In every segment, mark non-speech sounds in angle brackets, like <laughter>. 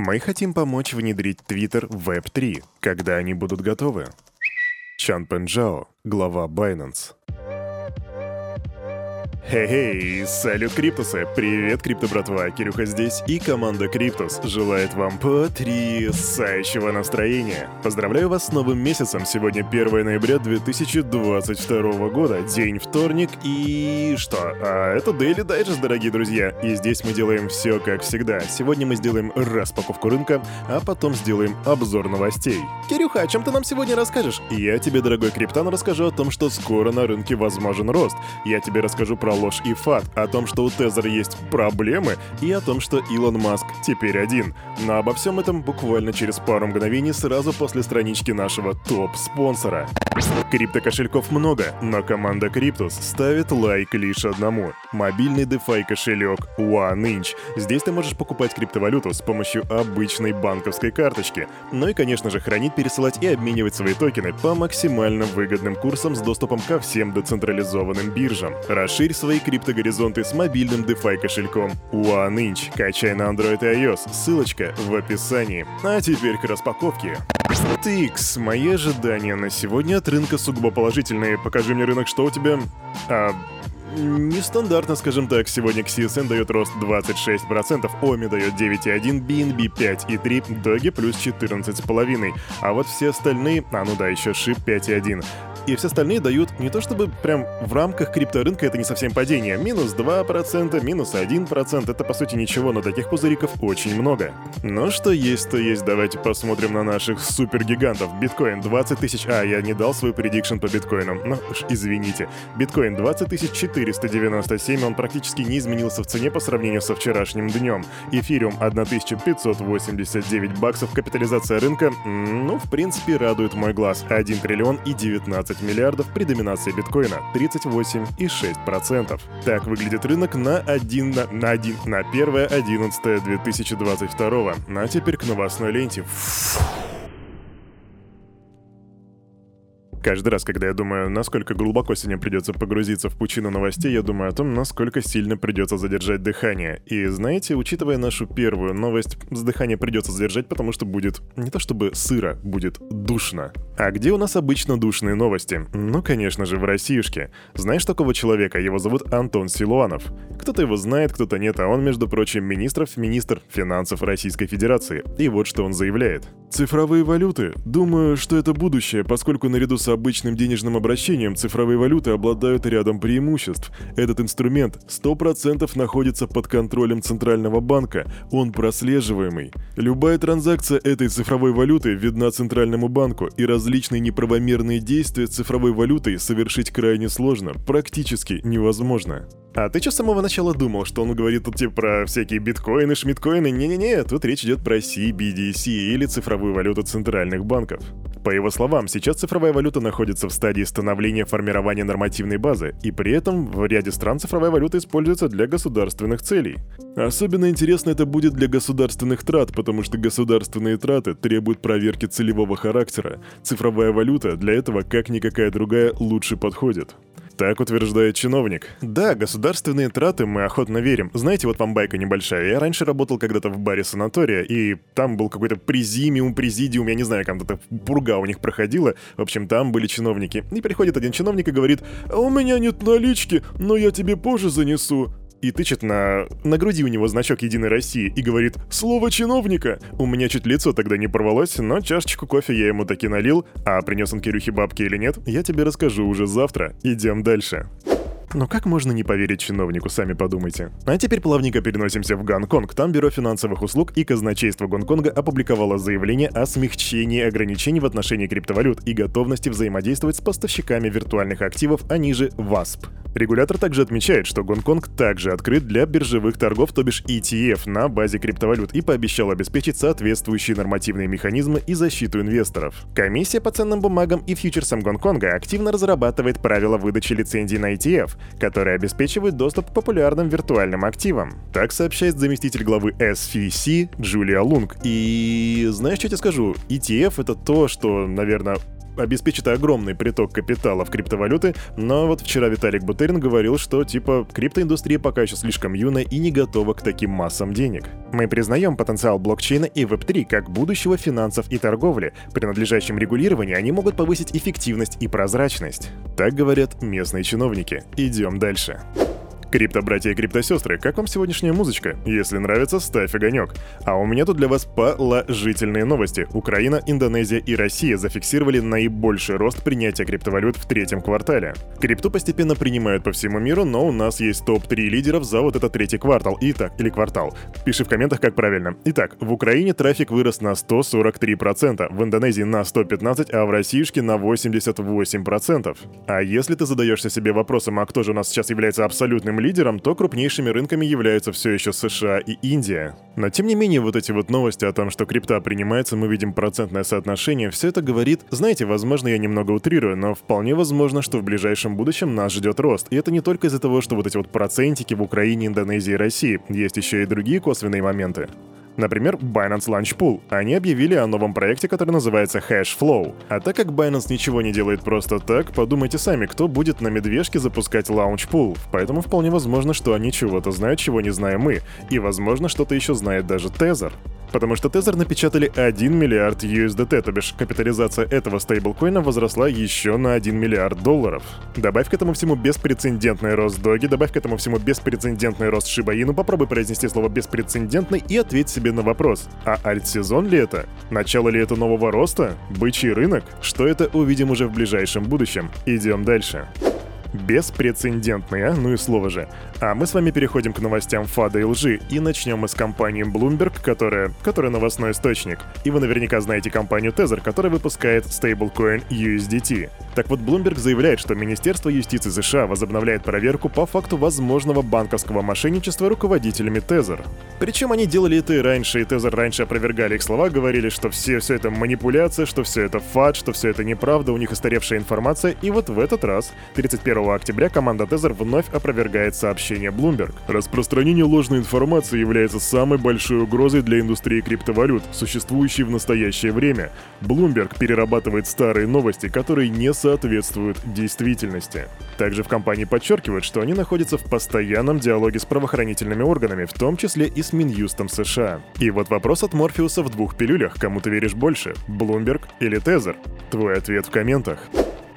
Мы хотим помочь внедрить Twitter в Web3, когда они будут готовы. Чан Пенджао, глава Binance. Хей-хей, салют, Криптусы! Привет, Крипто братва, Кирюха здесь, и команда Криптус желает вам потрясающего настроения. Поздравляю вас с новым месяцем, сегодня 1 ноября 2022 года, день вторник, и что? А это Daily Digest, дорогие друзья, и здесь мы делаем все как всегда. Сегодня мы сделаем распаковку рынка, а потом сделаем обзор новостей. Кирюха, о чем ты нам сегодня расскажешь? Я тебе, дорогой Криптан, расскажу о том, что скоро на рынке возможен рост. Я тебе расскажу про ложь и фат, о том, что у Тезера есть проблемы, и о том, что Илон Маск теперь один. Но обо всем этом буквально через пару мгновений сразу после странички нашего топ-спонсора. Крипто-кошельков много, но команда Криптус ставит лайк лишь одному. Мобильный DeFi кошелек OneInch. Здесь ты можешь покупать криптовалюту с помощью обычной банковской карточки. Ну и, конечно же, хранить, пересылать и обменивать свои токены по максимально выгодным курсам с доступом ко всем децентрализованным биржам. Расширь свои криптогоризонты с мобильным DeFi кошельком OneInch. Качай на Android и iOS, ссылочка в описании. А теперь к распаковке. TX, мои ожидания на сегодня от рынка сугубо положительные. Покажи мне рынок, что у тебя? А, Нестандартно, скажем так, сегодня CSN дает рост 26%, OMI дает 9,1%, BNB 5,3%, Doge плюс 14,5%. А вот все остальные, а ну да, еще SHIB 5,1% и все остальные дают не то чтобы прям в рамках крипторынка это не совсем падение. Минус 2%, минус 1%, это по сути ничего, но таких пузыриков очень много. Но что есть, то есть, давайте посмотрим на наших супергигантов. Биткоин 20 тысяч... А, я не дал свой предикшн по биткоинам, ну уж извините. Биткоин 20 497, он практически не изменился в цене по сравнению со вчерашним днем. Эфириум 1589 баксов, капитализация рынка, ну, в принципе, радует мой глаз. 1 триллион и 19 15 миллиардов при доминации биткоина 38,6%. Так выглядит рынок на 1 на, на 1 на 1 11 2022. А теперь к новостной ленте. Фу. Каждый раз, когда я думаю, насколько глубоко сегодня придется погрузиться в пучину новостей, я думаю о том, насколько сильно придется задержать дыхание. И знаете, учитывая нашу первую новость, с дыхания придется задержать, потому что будет не то чтобы сыро, будет душно. А где у нас обычно душные новости? Ну, конечно же, в Россиюшке. Знаешь такого человека? Его зовут Антон Силуанов. Кто-то его знает, кто-то нет, а он, между прочим, министров, министр финансов Российской Федерации. И вот что он заявляет. Цифровые валюты. Думаю, что это будущее, поскольку наряду с обычным денежным обращением цифровые валюты обладают рядом преимуществ. Этот инструмент 100% находится под контролем Центрального банка, он прослеживаемый. Любая транзакция этой цифровой валюты видна Центральному банку, и различные неправомерные действия с цифровой валютой совершить крайне сложно, практически невозможно. А ты что с самого начала думал, что он говорит тут типа про всякие биткоины, шмиткоины? Не-не-не, тут речь идет про CBDC или цифровую валюту центральных банков. По его словам, сейчас цифровая валюта находится в стадии становления формирования нормативной базы, и при этом в ряде стран цифровая валюта используется для государственных целей. Особенно интересно это будет для государственных трат, потому что государственные траты требуют проверки целевого характера. Цифровая валюта для этого, как никакая другая, лучше подходит. Так утверждает чиновник. Да, государственные траты мы охотно верим. Знаете, вот вам байка небольшая. Я раньше работал когда-то в баре санатория, и там был какой-то презимиум, президиум, я не знаю, как то пурга у них проходила. В общем, там были чиновники. И приходит один чиновник и говорит, а у меня нет налички, но я тебе позже занесу и тычет на... на груди у него значок Единой России и говорит «Слово чиновника!». У меня чуть лицо тогда не порвалось, но чашечку кофе я ему таки налил, а принес он Кирюхе бабки или нет, я тебе расскажу уже завтра. Идем дальше. Но как можно не поверить чиновнику, сами подумайте. А теперь плавненько переносимся в Гонконг. Там Бюро финансовых услуг и казначейство Гонконга опубликовало заявление о смягчении ограничений в отношении криптовалют и готовности взаимодействовать с поставщиками виртуальных активов, они же ВАСП. Регулятор также отмечает, что Гонконг также открыт для биржевых торгов, то бишь ETF, на базе криптовалют и пообещал обеспечить соответствующие нормативные механизмы и защиту инвесторов. Комиссия по ценным бумагам и фьючерсам Гонконга активно разрабатывает правила выдачи лицензий на ETF, которые обеспечивают доступ к популярным виртуальным активам. Так сообщает заместитель главы SFC Джулия Лунг. И знаешь, что я тебе скажу? ETF — это то, что, наверное, обеспечит огромный приток капитала в криптовалюты, но вот вчера Виталик Бутерин говорил, что типа криптоиндустрия пока еще слишком юная и не готова к таким массам денег. Мы признаем потенциал блокчейна и Web3 как будущего финансов и торговли. При надлежащем регулировании они могут повысить эффективность и прозрачность. Так говорят местные чиновники. Идем дальше. Крипто-братья и крипто-сестры, как вам сегодняшняя музычка? Если нравится, ставь огонек. А у меня тут для вас положительные новости. Украина, Индонезия и Россия зафиксировали наибольший рост принятия криптовалют в третьем квартале. Крипту постепенно принимают по всему миру, но у нас есть топ-3 лидеров за вот этот третий квартал. Итак, или квартал. Пиши в комментах, как правильно. Итак, в Украине трафик вырос на 143%, в Индонезии на 115%, а в Россиюшке на 88%. А если ты задаешься себе вопросом, а кто же у нас сейчас является абсолютным лидером, то крупнейшими рынками являются все еще США и Индия. Но тем не менее, вот эти вот новости о том, что крипта принимается, мы видим процентное соотношение, все это говорит, знаете, возможно, я немного утрирую, но вполне возможно, что в ближайшем будущем нас ждет рост. И это не только из-за того, что вот эти вот процентики в Украине, Индонезии и России, есть еще и другие косвенные моменты. Например, Binance Launch Pool. Они объявили о новом проекте, который называется Hashflow. А так как Binance ничего не делает просто так, подумайте сами, кто будет на медвежке запускать Launch Pool. Поэтому вполне возможно, что они чего-то знают, чего не знаем мы. И возможно, что-то еще знает даже Тезер. Потому что Тезер напечатали 1 миллиард USDT, то бишь капитализация этого стейблкоина возросла еще на 1 миллиард долларов. Добавь к этому всему беспрецедентный рост Доги, добавь к этому всему беспрецедентный рост Шибаину, попробуй произнести слово беспрецедентный и ответь себе на вопрос, а альт-сезон ли это? Начало ли это нового роста? Бычий рынок? Что это увидим уже в ближайшем будущем. Идем дальше. Беспрецедентный, а? Ну и слово же. А мы с вами переходим к новостям фада и лжи, и начнем мы с компании Bloomberg, которая, которая новостной источник. И вы наверняка знаете компанию Tether, которая выпускает стейблкоин USDT. Так вот, Bloomberg заявляет, что Министерство юстиции США возобновляет проверку по факту возможного банковского мошенничества руководителями Tether. Причем они делали это и раньше, и Tether раньше опровергали их слова, говорили, что все, все это манипуляция, что все это фад, что все это неправда, у них истаревшая информация, и вот в этот раз, 31 октября, команда Tether вновь опровергает сообщение Bloomberg. Распространение ложной информации является самой большой угрозой для индустрии криптовалют, существующей в настоящее время. Bloomberg перерабатывает старые новости, которые не соответствуют действительности. Также в компании подчеркивают, что они находятся в постоянном диалоге с правоохранительными органами, в том числе и с Минюстом США. И вот вопрос от Морфеуса в двух пилюлях, кому ты веришь больше, Bloomberg или Тезер? Твой ответ в комментах.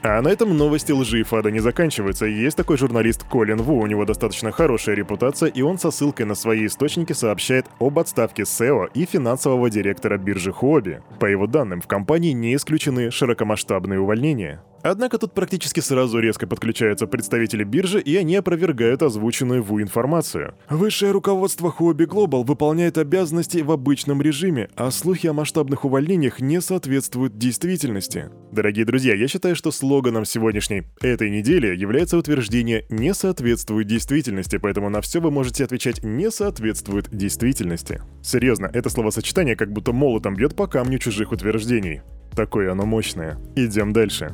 А на этом новости лжи и фада не заканчиваются. Есть такой журналист Колин Ву, у него достаточно хорошая репутация, и он со ссылкой на свои источники сообщает об отставке SEO и финансового директора биржи Хуоби. По его данным, в компании не исключены широкомасштабные увольнения. Однако тут практически сразу резко подключаются представители биржи, и они опровергают озвученную ВУ информацию. Высшее руководство Huobi Global выполняет обязанности в обычном режиме, а слухи о масштабных увольнениях не соответствуют действительности. Дорогие друзья, я считаю, что слоганом сегодняшней этой недели является утверждение «не соответствует действительности», поэтому на все вы можете отвечать «не соответствует действительности». Серьезно, это словосочетание как будто молотом бьет по камню чужих утверждений. Такое оно мощное. Идем дальше.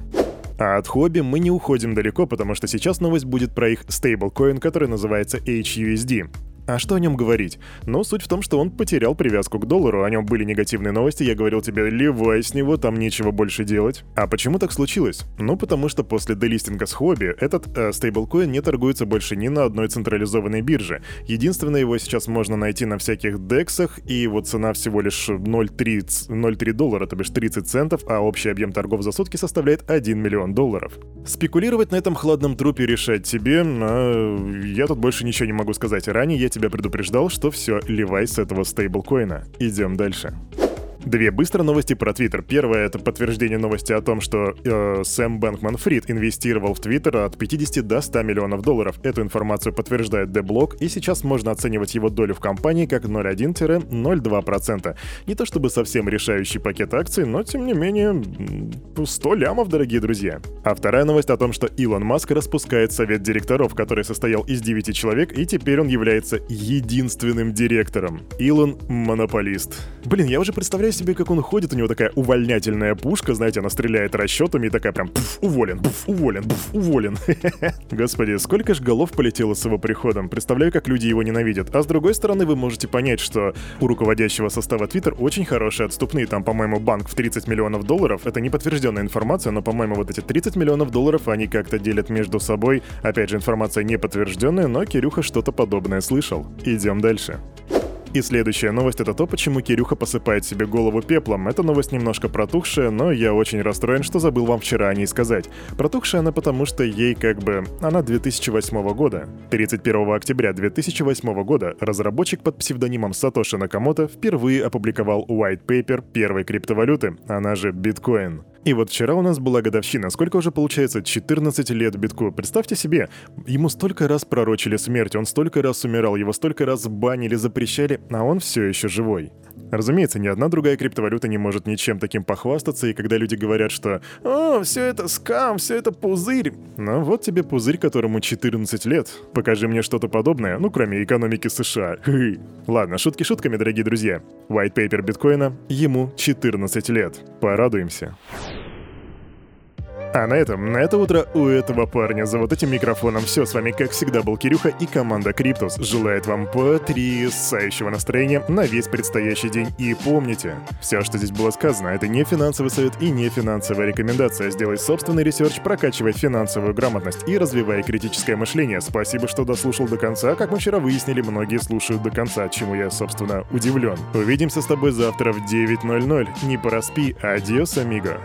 А от хобби мы не уходим далеко, потому что сейчас новость будет про их стейблкоин, который называется HUSD. А что о нем говорить? Но суть в том, что он потерял привязку к доллару, о нем были негативные новости, я говорил тебе, ливай с него, там нечего больше делать. А почему так случилось? Ну, потому что после делистинга с хобби этот э, стейблкоин не торгуется больше ни на одной централизованной бирже. Единственное, его сейчас можно найти на всяких дексах, и его цена всего лишь 0,3 доллара, то бишь 30 центов, а общий объем торгов за сутки составляет 1 миллион долларов. Спекулировать на этом хладном трупе решать тебе, а я тут больше ничего не могу сказать. Ранее я тебя предупреждал, что все, ливай с этого стейблкоина. Идем дальше. Две быстрые новости про Твиттер. Первое — это подтверждение новости о том, что э, Сэм Бэнкман Фрид инвестировал в Твиттер от 50 до 100 миллионов долларов. Эту информацию подтверждает Деблок, и сейчас можно оценивать его долю в компании как 0,1-0,2%. Не то чтобы совсем решающий пакет акций, но тем не менее 100 лямов, дорогие друзья. А вторая новость о том, что Илон Маск распускает совет директоров, который состоял из 9 человек, и теперь он является единственным директором. Илон — монополист. Блин, я уже представляю себе, как он ходит, у него такая увольнятельная пушка, знаете, она стреляет расчетами и такая прям пф, уволен, пф, уволен, пф, уволен. <laughs> Господи, сколько ж голов полетело с его приходом. Представляю, как люди его ненавидят. А с другой стороны, вы можете понять, что у руководящего состава Twitter очень хорошие отступные. Там, по-моему, банк в 30 миллионов долларов. Это не подтвержденная информация, но, по-моему, вот эти 30 миллионов долларов они как-то делят между собой. Опять же, информация не подтвержденная, но Кирюха что-то подобное слышал. Идем дальше. И следующая новость это то, почему Кирюха посыпает себе голову пеплом. Эта новость немножко протухшая, но я очень расстроен, что забыл вам вчера о ней сказать. Протухшая она потому, что ей как бы... Она 2008 года. 31 октября 2008 года разработчик под псевдонимом Сатоши Накамото впервые опубликовал white paper первой криптовалюты, она же биткоин. И вот вчера у нас была годовщина. Сколько уже получается? 14 лет битку. Представьте себе, ему столько раз пророчили смерть, он столько раз умирал, его столько раз банили, запрещали, а он все еще живой. Разумеется, ни одна другая криптовалюта не может ничем таким похвастаться, и когда люди говорят, что «О, все это скам, все это пузырь», ну вот тебе пузырь, которому 14 лет. Покажи мне что-то подобное, ну кроме экономики США. Ладно, шутки шутками, дорогие друзья. White Paper биткоина, ему 14 лет. Порадуемся. А на этом, на это утро у этого парня за вот этим микрофоном все. С вами, как всегда, был Кирюха и команда Криптус. Желает вам потрясающего настроения на весь предстоящий день. И помните, все, что здесь было сказано, это не финансовый совет и не финансовая рекомендация. Сделай собственный research, прокачивай финансовую грамотность и развивай критическое мышление. Спасибо, что дослушал до конца. Как мы вчера выяснили, многие слушают до конца, чему я, собственно, удивлен. Увидимся с тобой завтра в 9.00. Не проспи. Adiós, amigo.